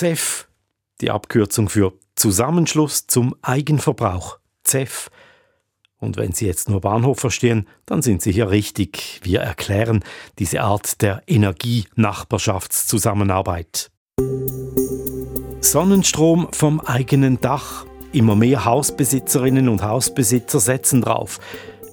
CEF, die Abkürzung für Zusammenschluss zum Eigenverbrauch, CEF. Und wenn Sie jetzt nur Bahnhof verstehen, dann sind Sie hier richtig. Wir erklären diese Art der Energienachbarschaftszusammenarbeit. Sonnenstrom vom eigenen Dach. Immer mehr Hausbesitzerinnen und Hausbesitzer setzen drauf.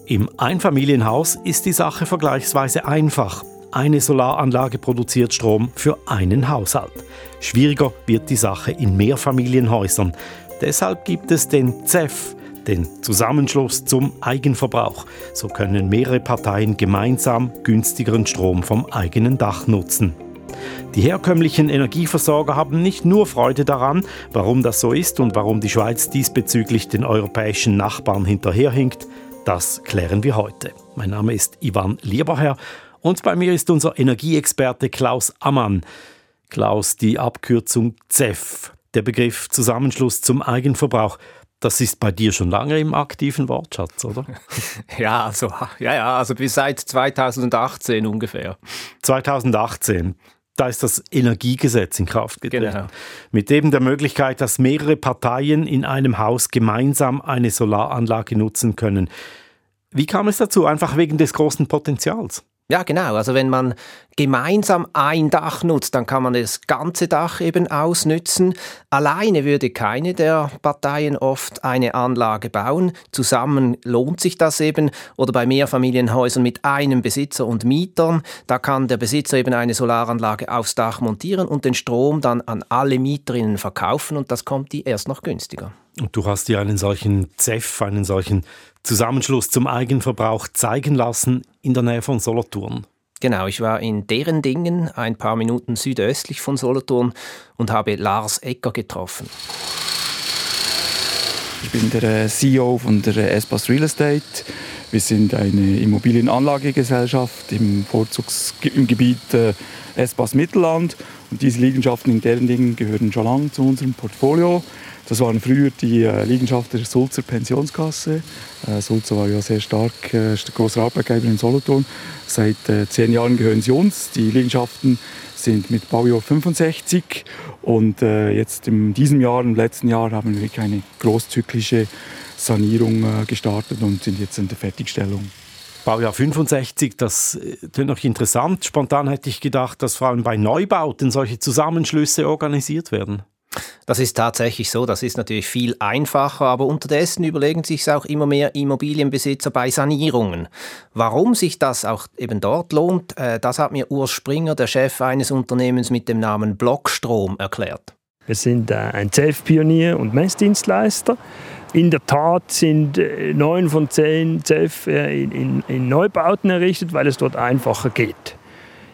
Im Einfamilienhaus ist die Sache vergleichsweise einfach. Eine Solaranlage produziert Strom für einen Haushalt. Schwieriger wird die Sache in Mehrfamilienhäusern. Deshalb gibt es den CEF, den Zusammenschluss zum Eigenverbrauch. So können mehrere Parteien gemeinsam günstigeren Strom vom eigenen Dach nutzen. Die herkömmlichen Energieversorger haben nicht nur Freude daran, warum das so ist und warum die Schweiz diesbezüglich den europäischen Nachbarn hinterherhinkt, das klären wir heute. Mein Name ist Ivan Lieberherr und bei mir ist unser Energieexperte Klaus Ammann. Klaus, die Abkürzung CEF, der Begriff Zusammenschluss zum Eigenverbrauch. Das ist bei dir schon lange im aktiven Wortschatz, oder? ja, also, ja, ja, also bis seit 2018 ungefähr. 2018. Da ist das Energiegesetz in Kraft getreten. Genau. Mit eben der Möglichkeit, dass mehrere Parteien in einem Haus gemeinsam eine Solaranlage nutzen können. Wie kam es dazu? Einfach wegen des großen Potenzials. Ja, genau. Also wenn man gemeinsam ein Dach nutzt, dann kann man das ganze Dach eben ausnützen. Alleine würde keine der Parteien oft eine Anlage bauen. Zusammen lohnt sich das eben. Oder bei Mehrfamilienhäusern mit einem Besitzer und Mietern, da kann der Besitzer eben eine Solaranlage aufs Dach montieren und den Strom dann an alle Mieterinnen verkaufen und das kommt die erst noch günstiger. Und du hast dir einen solchen ZEF, einen solchen Zusammenschluss zum Eigenverbrauch zeigen lassen in der Nähe von Solothurn. Genau, ich war in deren Dingen, ein paar Minuten südöstlich von Solothurn und habe Lars Ecker getroffen. Ich bin der äh, CEO von der äh, Espas Real Estate. Wir sind eine Immobilienanlagegesellschaft im Vorzugsgebiet äh, Espas Mittelland. Und diese Liegenschaften in deren Dingen gehören schon lange zu unserem Portfolio. Das waren früher die äh, Liegenschaften der Sulzer Pensionskasse. Äh, Sulzer war ja sehr stark, äh, großer Arbeitgeber in Solothurn. Seit äh, zehn Jahren gehören sie uns. Die Liegenschaften sind mit Baujahr 65 und äh, jetzt in diesem Jahr, im letzten Jahr, haben wir wirklich eine großzyklische Sanierung äh, gestartet und sind jetzt in der Fertigstellung. Baujahr 65, das äh, noch interessant. Spontan hätte ich gedacht, dass vor allem bei Neubauten solche Zusammenschlüsse organisiert werden. Das ist tatsächlich so. Das ist natürlich viel einfacher, aber unterdessen überlegen sich auch immer mehr Immobilienbesitzer bei Sanierungen. Warum sich das auch eben dort lohnt, äh, das hat mir Urs Springer, der Chef eines Unternehmens mit dem Namen Blockstrom, erklärt. Wir sind äh, ein CEF-Pionier und Messdienstleister. In der Tat sind äh, neun von zehn CEF in, in Neubauten errichtet, weil es dort einfacher geht.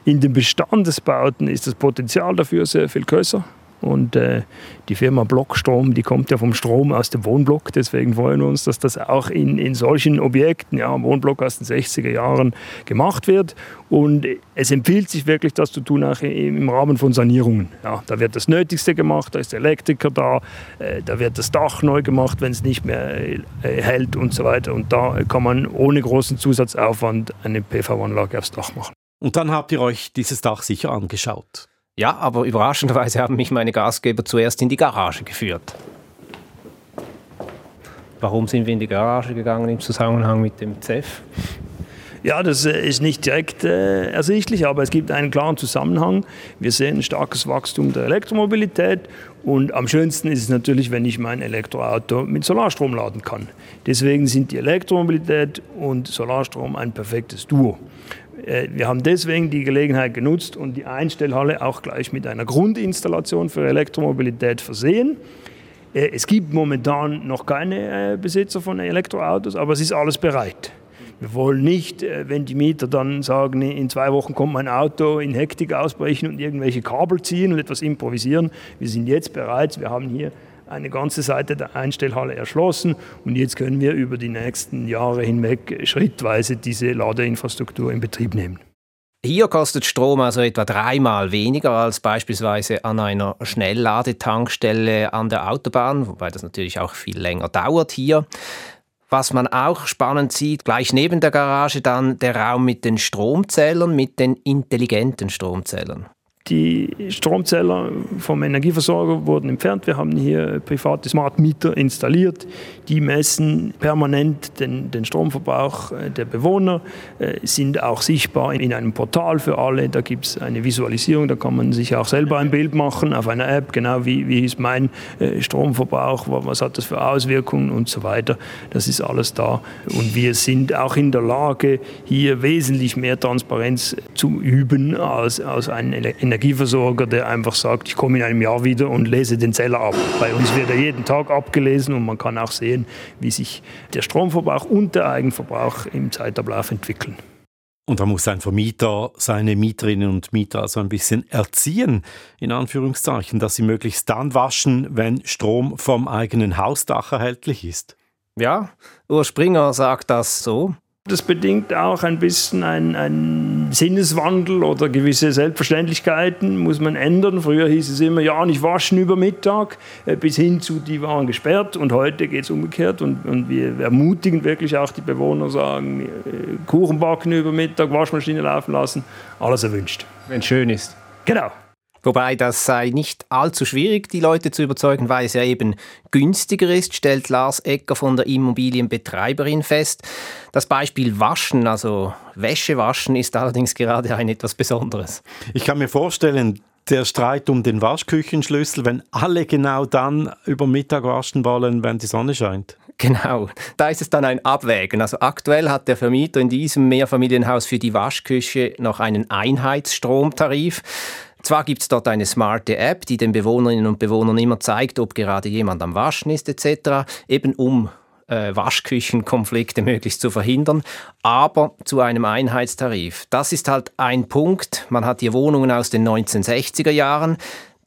In den Bestandesbauten ist das Potenzial dafür sehr viel größer. Und äh, die Firma Blockstrom, die kommt ja vom Strom aus dem Wohnblock. Deswegen freuen wir uns, dass das auch in, in solchen Objekten, ja, im Wohnblock aus den 60er Jahren gemacht wird. Und es empfiehlt sich wirklich, das zu tun, auch im Rahmen von Sanierungen. Ja, da wird das Nötigste gemacht, da ist der Elektriker da, äh, da wird das Dach neu gemacht, wenn es nicht mehr äh, hält und so weiter. Und da kann man ohne großen Zusatzaufwand eine PV-Anlage aufs Dach machen. Und dann habt ihr euch dieses Dach sicher angeschaut. Ja, aber überraschenderweise haben mich meine Gastgeber zuerst in die Garage geführt. Warum sind wir in die Garage gegangen im Zusammenhang mit dem CEF? Ja, das äh, ist nicht direkt äh, ersichtlich, aber es gibt einen klaren Zusammenhang. Wir sehen ein starkes Wachstum der Elektromobilität und am schönsten ist es natürlich, wenn ich mein Elektroauto mit Solarstrom laden kann. Deswegen sind die Elektromobilität und Solarstrom ein perfektes Duo. Äh, wir haben deswegen die Gelegenheit genutzt und die Einstellhalle auch gleich mit einer Grundinstallation für Elektromobilität versehen. Äh, es gibt momentan noch keine äh, Besitzer von Elektroautos, aber es ist alles bereit. Wir wollen nicht, wenn die Mieter dann sagen, in zwei Wochen kommt mein Auto, in Hektik ausbrechen und irgendwelche Kabel ziehen und etwas improvisieren. Wir sind jetzt bereit. Wir haben hier eine ganze Seite der Einstellhalle erschlossen und jetzt können wir über die nächsten Jahre hinweg schrittweise diese Ladeinfrastruktur in Betrieb nehmen. Hier kostet Strom also etwa dreimal weniger als beispielsweise an einer Schnellladetankstelle an der Autobahn, wobei das natürlich auch viel länger dauert hier. Was man auch spannend sieht, gleich neben der Garage dann der Raum mit den Stromzählern, mit den intelligenten Stromzählern. Die Stromzähler vom Energieversorger wurden entfernt. Wir haben hier private Smart Meter installiert. Die messen permanent den, den Stromverbrauch äh, der Bewohner, äh, sind auch sichtbar in einem Portal für alle. Da gibt es eine Visualisierung, da kann man sich auch selber ein Bild machen auf einer App, genau wie, wie ist mein äh, Stromverbrauch, was hat das für Auswirkungen und so weiter. Das ist alles da. Und wir sind auch in der Lage, hier wesentlich mehr Transparenz zu üben als, als ein Energieversorger, der einfach sagt, ich komme in einem Jahr wieder und lese den Zähler ab. Bei uns wird er jeden Tag abgelesen und man kann auch sehen, wie sich der Stromverbrauch und der Eigenverbrauch im Zeitablauf entwickeln. Und da muss ein Vermieter seine Mieterinnen und Mieter also ein bisschen erziehen, in Anführungszeichen, dass sie möglichst dann waschen, wenn Strom vom eigenen Hausdach erhältlich ist. Ja, Ur Springer sagt das so. Das bedingt auch ein bisschen einen Sinneswandel oder gewisse Selbstverständlichkeiten muss man ändern. Früher hieß es immer, ja, nicht waschen über Mittag, äh, bis hin zu, die waren gesperrt. Und heute geht es umgekehrt. Und, und, wir ermutigen wirklich auch die Bewohner, sagen, äh, Kuchen backen über Mittag, Waschmaschine laufen lassen, alles erwünscht. Wenn es schön ist. Genau. Wobei das sei nicht allzu schwierig, die Leute zu überzeugen, weil es ja eben günstiger ist, stellt Lars Ecker von der Immobilienbetreiberin fest. Das Beispiel Waschen, also Wäsche waschen, ist allerdings gerade ein etwas Besonderes. Ich kann mir vorstellen, der Streit um den Waschküchenschlüssel, wenn alle genau dann über Mittag waschen wollen, wenn die Sonne scheint. Genau, da ist es dann ein Abwägen. Also aktuell hat der Vermieter in diesem Mehrfamilienhaus für die Waschküche noch einen Einheitsstromtarif. Zwar gibt es dort eine smarte App, die den Bewohnerinnen und Bewohnern immer zeigt, ob gerade jemand am Waschen ist etc., eben um äh, Waschküchenkonflikte möglichst zu verhindern, aber zu einem Einheitstarif. Das ist halt ein Punkt. Man hat hier Wohnungen aus den 1960er Jahren.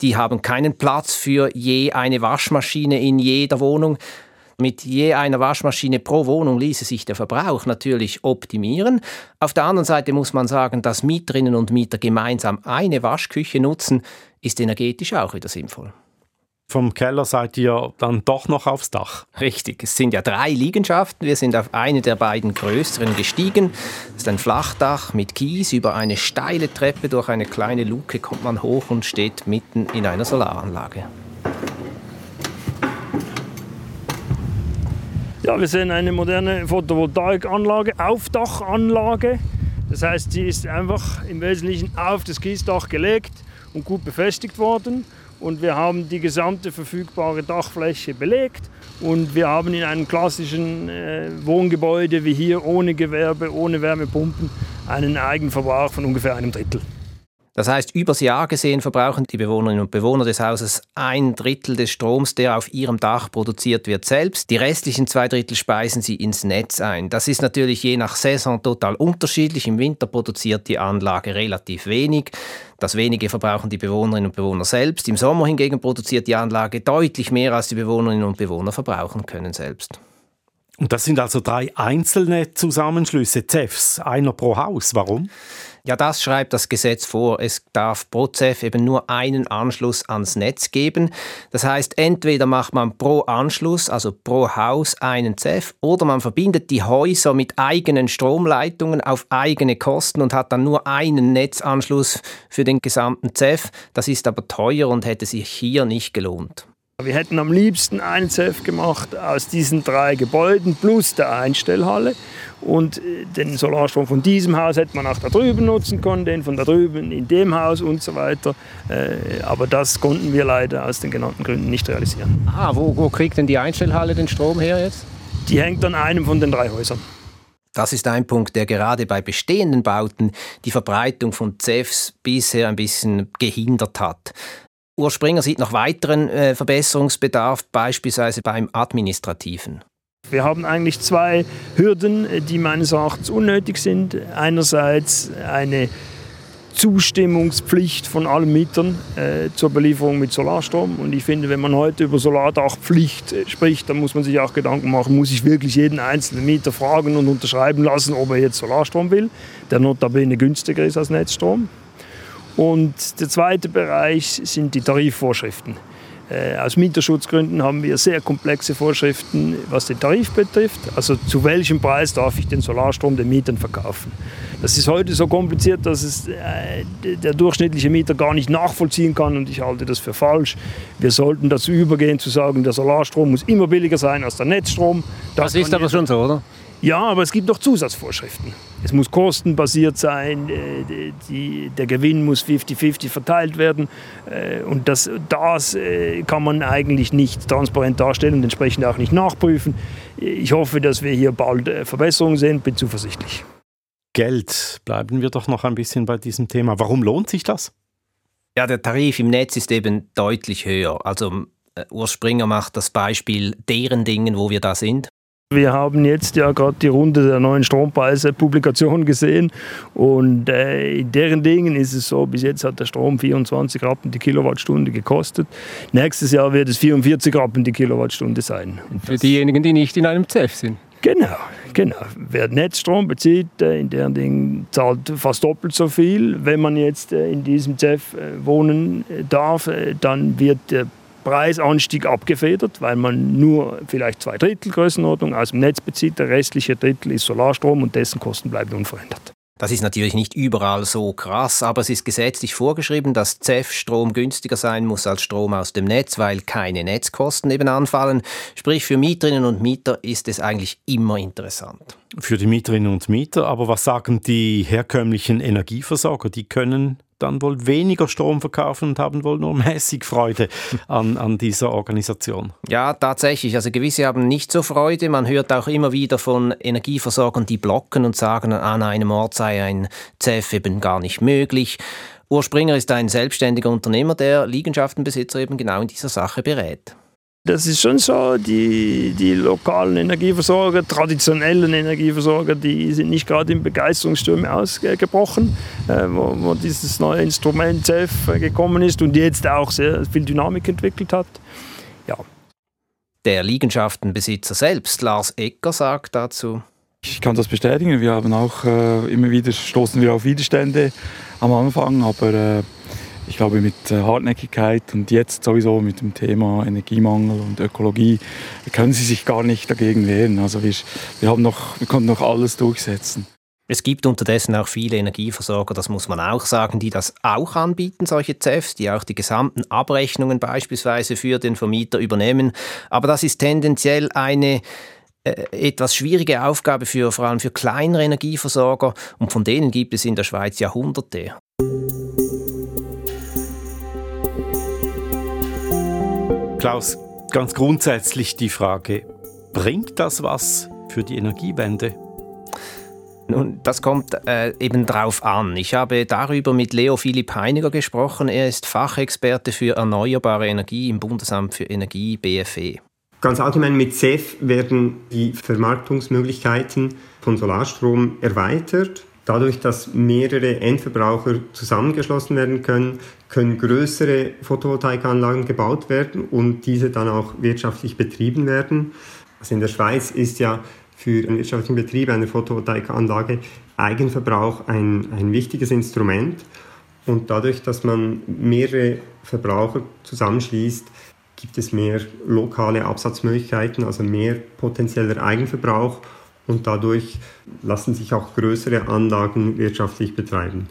Die haben keinen Platz für je eine Waschmaschine in jeder Wohnung. Mit je einer Waschmaschine pro Wohnung ließe sich der Verbrauch natürlich optimieren. Auf der anderen Seite muss man sagen, dass Mieterinnen und Mieter gemeinsam eine Waschküche nutzen, ist energetisch auch wieder sinnvoll. Vom Keller seid ihr dann doch noch aufs Dach. Richtig, es sind ja drei Liegenschaften. Wir sind auf eine der beiden größeren gestiegen. Das ist ein Flachdach mit Kies. Über eine steile Treppe durch eine kleine Luke kommt man hoch und steht mitten in einer Solaranlage. Ja, wir sehen eine moderne Photovoltaikanlage, Aufdachanlage. Das heißt, sie ist einfach im Wesentlichen auf das Kiesdach gelegt und gut befestigt worden. Und wir haben die gesamte verfügbare Dachfläche belegt. Und wir haben in einem klassischen äh, Wohngebäude wie hier ohne Gewerbe, ohne Wärmepumpen einen Eigenverbrauch von ungefähr einem Drittel. Das heißt, übers Jahr gesehen verbrauchen die Bewohnerinnen und Bewohner des Hauses ein Drittel des Stroms, der auf ihrem Dach produziert wird, selbst. Die restlichen zwei Drittel speisen sie ins Netz ein. Das ist natürlich je nach Saison total unterschiedlich. Im Winter produziert die Anlage relativ wenig. Das wenige verbrauchen die Bewohnerinnen und Bewohner selbst. Im Sommer hingegen produziert die Anlage deutlich mehr, als die Bewohnerinnen und Bewohner verbrauchen können selbst. Und das sind also drei einzelne Zusammenschlüsse, CEFs, einer pro Haus. Warum? Ja, das schreibt das Gesetz vor. Es darf pro CEF eben nur einen Anschluss ans Netz geben. Das heißt, entweder macht man pro Anschluss, also pro Haus, einen CEF, oder man verbindet die Häuser mit eigenen Stromleitungen auf eigene Kosten und hat dann nur einen Netzanschluss für den gesamten CEF. Das ist aber teuer und hätte sich hier nicht gelohnt. Wir hätten am liebsten einen CEF gemacht aus diesen drei Gebäuden plus der Einstellhalle. Und äh, den Solarstrom von diesem Haus hätte man auch da drüben nutzen können, den von da drüben in dem Haus und so weiter. Äh, aber das konnten wir leider aus den genannten Gründen nicht realisieren. Ah, wo, wo kriegt denn die Einstellhalle den Strom her jetzt? Die hängt an einem von den drei Häusern. Das ist ein Punkt, der gerade bei bestehenden Bauten die Verbreitung von CEFs bisher ein bisschen gehindert hat. Urs Springer sieht noch weiteren äh, Verbesserungsbedarf, beispielsweise beim Administrativen. Wir haben eigentlich zwei Hürden, die meines Erachtens unnötig sind. Einerseits eine Zustimmungspflicht von allen Mietern äh, zur Belieferung mit Solarstrom. Und ich finde, wenn man heute über Solardachpflicht äh, spricht, dann muss man sich auch Gedanken machen, muss ich wirklich jeden einzelnen Mieter fragen und unterschreiben lassen, ob er jetzt Solarstrom will, der notabene günstiger ist als Netzstrom. Und der zweite Bereich sind die Tarifvorschriften. Äh, aus Mieterschutzgründen haben wir sehr komplexe Vorschriften, was den Tarif betrifft. Also zu welchem Preis darf ich den Solarstrom den Mietern verkaufen. Das ist heute so kompliziert, dass es äh, der durchschnittliche Mieter gar nicht nachvollziehen kann und ich halte das für falsch. Wir sollten dazu übergehen zu sagen, der Solarstrom muss immer billiger sein als der Netzstrom. Das, das ist aber schon so, oder? Ja, aber es gibt noch Zusatzvorschriften. Es muss kostenbasiert sein, äh, die, der Gewinn muss 50-50 verteilt werden. Äh, und das, das äh, kann man eigentlich nicht transparent darstellen und entsprechend auch nicht nachprüfen. Ich hoffe, dass wir hier bald Verbesserungen sehen, bin zuversichtlich. Geld, bleiben wir doch noch ein bisschen bei diesem Thema. Warum lohnt sich das? Ja, der Tarif im Netz ist eben deutlich höher. Also Urs Springer macht das Beispiel deren Dingen, wo wir da sind. Wir haben jetzt ja gerade die Runde der neuen Strompreise-Publikation gesehen und äh, in deren Dingen ist es so, bis jetzt hat der Strom 24 Rappen die Kilowattstunde gekostet. Nächstes Jahr wird es 44 Rappen die Kilowattstunde sein. Für diejenigen, die nicht in einem ZEF sind. Genau, genau. Wer Netzstrom bezieht, äh, in deren Ding zahlt fast doppelt so viel. Wenn man jetzt äh, in diesem ZEF äh, wohnen darf, dann wird der Preisanstieg abgefedert, weil man nur vielleicht zwei Drittel Größenordnung aus dem Netz bezieht. Der restliche Drittel ist Solarstrom und dessen Kosten bleiben unverändert. Das ist natürlich nicht überall so krass, aber es ist gesetzlich vorgeschrieben, dass CEF-Strom günstiger sein muss als Strom aus dem Netz, weil keine Netzkosten eben anfallen. Sprich, für Mieterinnen und Mieter ist es eigentlich immer interessant. Für die Mieterinnen und Mieter, aber was sagen die herkömmlichen Energieversorger? Die können dann wohl weniger Strom verkaufen und haben wohl nur mäßig Freude an, an dieser Organisation. Ja, tatsächlich. Also gewisse haben nicht so Freude. Man hört auch immer wieder von Energieversorgern, die blocken und sagen, an einem Ort sei ein CEF eben gar nicht möglich. Urspringer ist ein selbstständiger Unternehmer, der Liegenschaftenbesitzer eben genau in dieser Sache berät. Das ist schon so, die, die lokalen Energieversorger, traditionellen Energieversorger, die sind nicht gerade in Begeisterungsstürme ausgebrochen, äh, wo, wo, dieses neue Instrument CEF gekommen ist und jetzt auch sehr viel Dynamik entwickelt hat. Ja. Der Liegenschaftenbesitzer selbst, Lars Ecker, sagt dazu. Ich kann das bestätigen. Wir haben auch äh, immer wieder stoßen wir auf Widerstände am Anfang, aber äh, ich glaube, mit äh, Hartnäckigkeit und jetzt sowieso mit dem Thema Energiemangel und Ökologie können sie sich gar nicht dagegen wehren. Also wir, wir, haben noch, wir konnten noch alles durchsetzen. Es gibt unterdessen auch viele Energieversorger, das muss man auch sagen, die das auch anbieten, solche CEFs, die auch die gesamten Abrechnungen beispielsweise für den Vermieter übernehmen. Aber das ist tendenziell eine äh, etwas schwierige Aufgabe für vor allem für kleinere Energieversorger und von denen gibt es in der Schweiz Jahrhunderte. Klaus, ganz grundsätzlich die Frage, bringt das was für die Energiewende? Nun, das kommt äh, eben drauf an. Ich habe darüber mit Leo Philipp Heiniger gesprochen. Er ist Fachexperte für erneuerbare Energie im Bundesamt für Energie BFE. Ganz allgemein mit CEF werden die Vermarktungsmöglichkeiten von Solarstrom erweitert. Dadurch, dass mehrere Endverbraucher zusammengeschlossen werden können, können größere Photovoltaikanlagen gebaut werden und diese dann auch wirtschaftlich betrieben werden. Also in der Schweiz ist ja für den wirtschaftlichen Betrieb einer Photovoltaikanlage Eigenverbrauch ein, ein wichtiges Instrument. Und dadurch, dass man mehrere Verbraucher zusammenschließt, gibt es mehr lokale Absatzmöglichkeiten, also mehr potenzieller Eigenverbrauch und dadurch lassen sich auch größere Anlagen wirtschaftlich betreiben.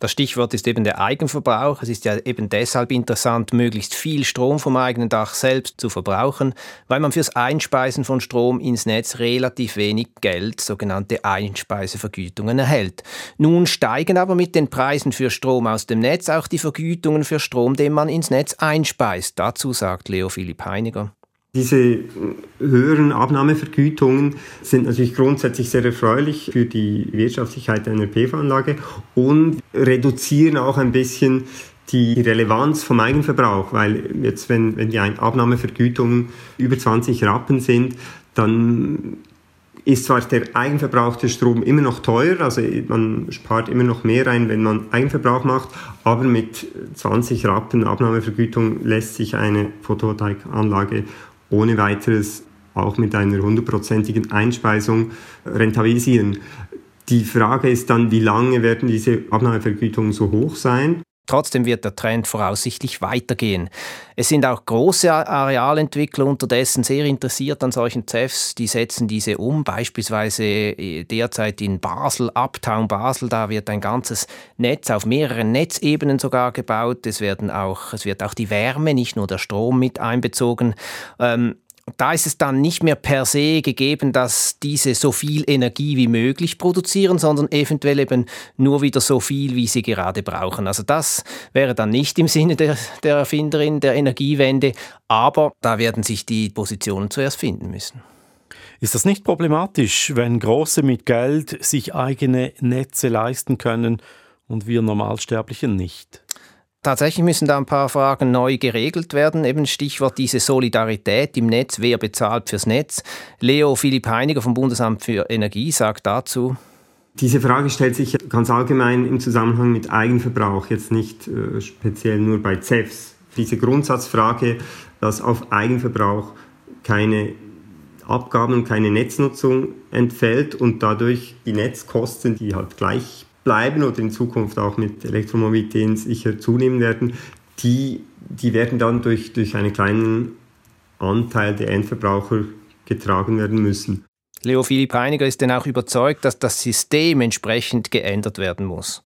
Das Stichwort ist eben der Eigenverbrauch. Es ist ja eben deshalb interessant, möglichst viel Strom vom eigenen Dach selbst zu verbrauchen, weil man fürs Einspeisen von Strom ins Netz relativ wenig Geld, sogenannte Einspeisevergütungen, erhält. Nun steigen aber mit den Preisen für Strom aus dem Netz auch die Vergütungen für Strom, den man ins Netz einspeist. Dazu sagt Leo Philipp Heiniger. Diese höheren Abnahmevergütungen sind natürlich grundsätzlich sehr erfreulich für die Wirtschaftlichkeit einer PV-Anlage und reduzieren auch ein bisschen die Relevanz vom Eigenverbrauch, weil jetzt, wenn, wenn die Abnahmevergütungen über 20 Rappen sind, dann ist zwar der eigenverbrauchte Strom immer noch teuer, also man spart immer noch mehr ein, wenn man Eigenverbrauch macht, aber mit 20 Rappen Abnahmevergütung lässt sich eine Photovoltaikanlage ohne weiteres auch mit einer hundertprozentigen Einspeisung rentabilisieren. Die Frage ist dann, wie lange werden diese Abnahmevergütungen so hoch sein? Trotzdem wird der Trend voraussichtlich weitergehen. Es sind auch große Arealentwickler unterdessen sehr interessiert an solchen CEFs. Die setzen diese um, beispielsweise äh, derzeit in Basel, Uptown Basel. Da wird ein ganzes Netz auf mehreren Netzebenen sogar gebaut. Es, werden auch, es wird auch die Wärme, nicht nur der Strom mit einbezogen. Ähm, da ist es dann nicht mehr per se gegeben, dass diese so viel Energie wie möglich produzieren, sondern eventuell eben nur wieder so viel, wie sie gerade brauchen. Also das wäre dann nicht im Sinne der, der Erfinderin der Energiewende, aber da werden sich die Positionen zuerst finden müssen. Ist das nicht problematisch, wenn Große mit Geld sich eigene Netze leisten können und wir Normalsterblichen nicht? Tatsächlich müssen da ein paar Fragen neu geregelt werden. Eben Stichwort diese Solidarität im Netz. Wer bezahlt fürs Netz? Leo Philipp Heiniger vom Bundesamt für Energie sagt dazu. Diese Frage stellt sich ganz allgemein im Zusammenhang mit Eigenverbrauch, jetzt nicht äh, speziell nur bei CEFs. Diese Grundsatzfrage, dass auf Eigenverbrauch keine Abgaben und keine Netznutzung entfällt und dadurch die Netzkosten, die halt gleich bleiben oder in Zukunft auch mit Elektromobilität sicher zunehmen werden, die, die werden dann durch, durch einen kleinen Anteil der Endverbraucher getragen werden müssen. Leo Philipp Heiniger ist denn auch überzeugt, dass das System entsprechend geändert werden muss.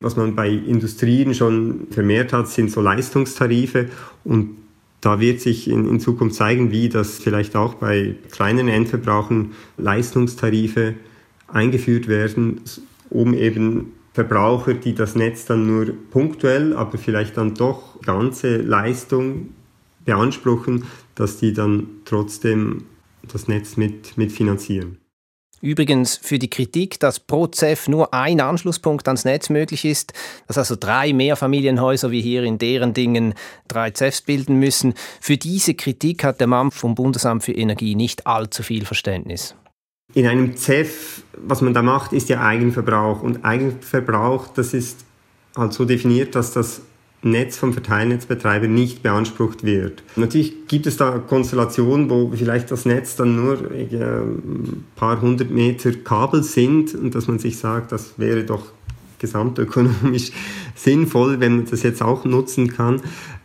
Was man bei Industrien schon vermehrt hat, sind so Leistungstarife und da wird sich in, in Zukunft zeigen, wie das vielleicht auch bei kleinen Endverbrauchern Leistungstarife eingeführt werden, um eben Verbraucher, die das Netz dann nur punktuell, aber vielleicht dann doch ganze Leistung beanspruchen, dass die dann trotzdem das Netz mit, mitfinanzieren. Übrigens für die Kritik, dass pro CEF nur ein Anschlusspunkt ans Netz möglich ist, dass also drei Mehrfamilienhäuser wie hier in deren Dingen drei CEFs bilden müssen, für diese Kritik hat der Mann vom Bundesamt für Energie nicht allzu viel Verständnis. In einem CEF, was man da macht, ist ja Eigenverbrauch. Und Eigenverbrauch, das ist halt so definiert, dass das Netz vom Verteilnetzbetreiber nicht beansprucht wird. Natürlich gibt es da Konstellationen, wo vielleicht das Netz dann nur ein paar hundert Meter Kabel sind und dass man sich sagt, das wäre doch gesamtökonomisch sinnvoll, wenn man das jetzt auch nutzen kann.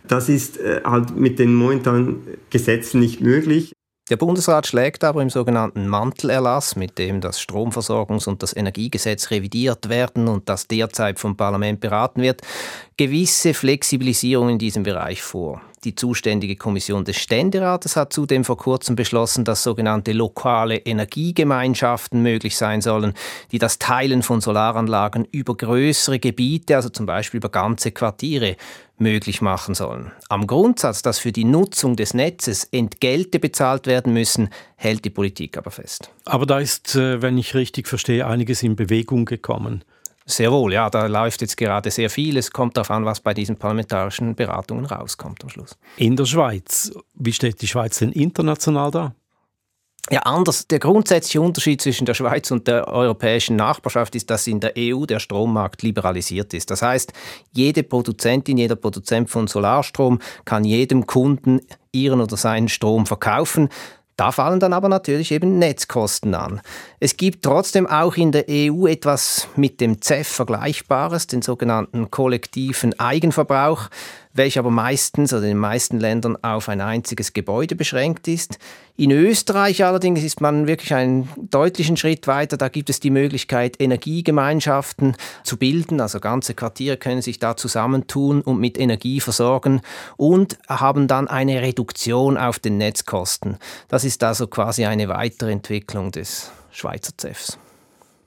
Das ist äh, halt mit den momentanen Gesetzen nicht möglich. Der Bundesrat schlägt aber im sogenannten Mantelerlass, mit dem das Stromversorgungs- und das Energiegesetz revidiert werden und das derzeit vom Parlament beraten wird, gewisse Flexibilisierungen in diesem Bereich vor. Die zuständige Kommission des Ständerates hat zudem vor kurzem beschlossen, dass sogenannte lokale Energiegemeinschaften möglich sein sollen, die das Teilen von Solaranlagen über größere Gebiete, also zum Beispiel über ganze Quartiere, möglich machen sollen. Am Grundsatz, dass für die Nutzung des Netzes Entgelte bezahlt werden müssen, hält die Politik aber fest. Aber da ist, äh, wenn ich richtig verstehe, einiges in Bewegung gekommen. Sehr wohl, ja, da läuft jetzt gerade sehr viel. Es kommt darauf an, was bei diesen parlamentarischen Beratungen rauskommt am Schluss. In der Schweiz, wie steht die Schweiz denn international da? Ja, anders. Der grundsätzliche Unterschied zwischen der Schweiz und der europäischen Nachbarschaft ist, dass in der EU der Strommarkt liberalisiert ist. Das heißt, jede Produzentin, jeder Produzent von Solarstrom kann jedem Kunden ihren oder seinen Strom verkaufen. Da fallen dann aber natürlich eben Netzkosten an. Es gibt trotzdem auch in der EU etwas mit dem CEF Vergleichbares, den sogenannten kollektiven Eigenverbrauch welcher aber meistens oder in den meisten Ländern auf ein einziges Gebäude beschränkt ist. In Österreich allerdings ist man wirklich einen deutlichen Schritt weiter. Da gibt es die Möglichkeit, Energiegemeinschaften zu bilden. Also ganze Quartiere können sich da zusammentun und mit Energie versorgen und haben dann eine Reduktion auf den Netzkosten. Das ist also quasi eine Weiterentwicklung des Schweizer CEFs.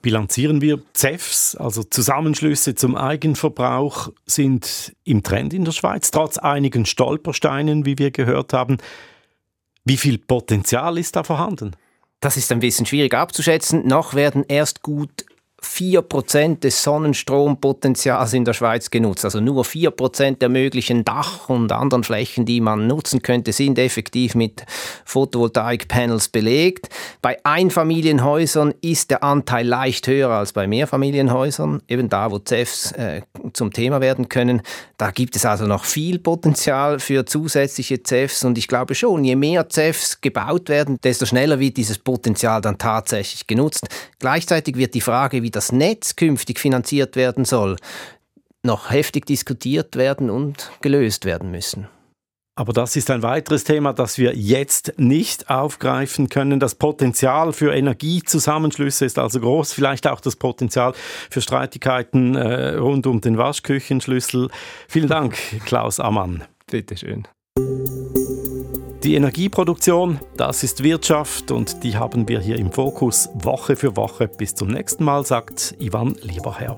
Bilanzieren wir CEFs, also Zusammenschlüsse zum Eigenverbrauch, sind im Trend in der Schweiz, trotz einigen Stolpersteinen, wie wir gehört haben. Wie viel Potenzial ist da vorhanden? Das ist ein bisschen schwierig abzuschätzen. Noch werden erst gut 4% des Sonnenstrompotenzials in der Schweiz genutzt. Also nur 4% der möglichen Dach- und anderen Flächen, die man nutzen könnte, sind effektiv mit Photovoltaik-Panels belegt. Bei Einfamilienhäusern ist der Anteil leicht höher als bei Mehrfamilienhäusern, eben da, wo CEFs äh, zum Thema werden können. Da gibt es also noch viel Potenzial für zusätzliche CEFs und ich glaube schon, je mehr CEFs gebaut werden, desto schneller wird dieses Potenzial dann tatsächlich genutzt. Gleichzeitig wird die Frage, wie wie das Netz künftig finanziert werden soll, noch heftig diskutiert werden und gelöst werden müssen. Aber das ist ein weiteres Thema, das wir jetzt nicht aufgreifen können. Das Potenzial für Energiezusammenschlüsse ist also groß, vielleicht auch das Potenzial für Streitigkeiten äh, rund um den Waschküchenschlüssel. Vielen Dank, Klaus Ammann. Bitte schön. Die Energieproduktion, das ist Wirtschaft und die haben wir hier im Fokus Woche für Woche. Bis zum nächsten Mal, sagt Ivan Lieberherr.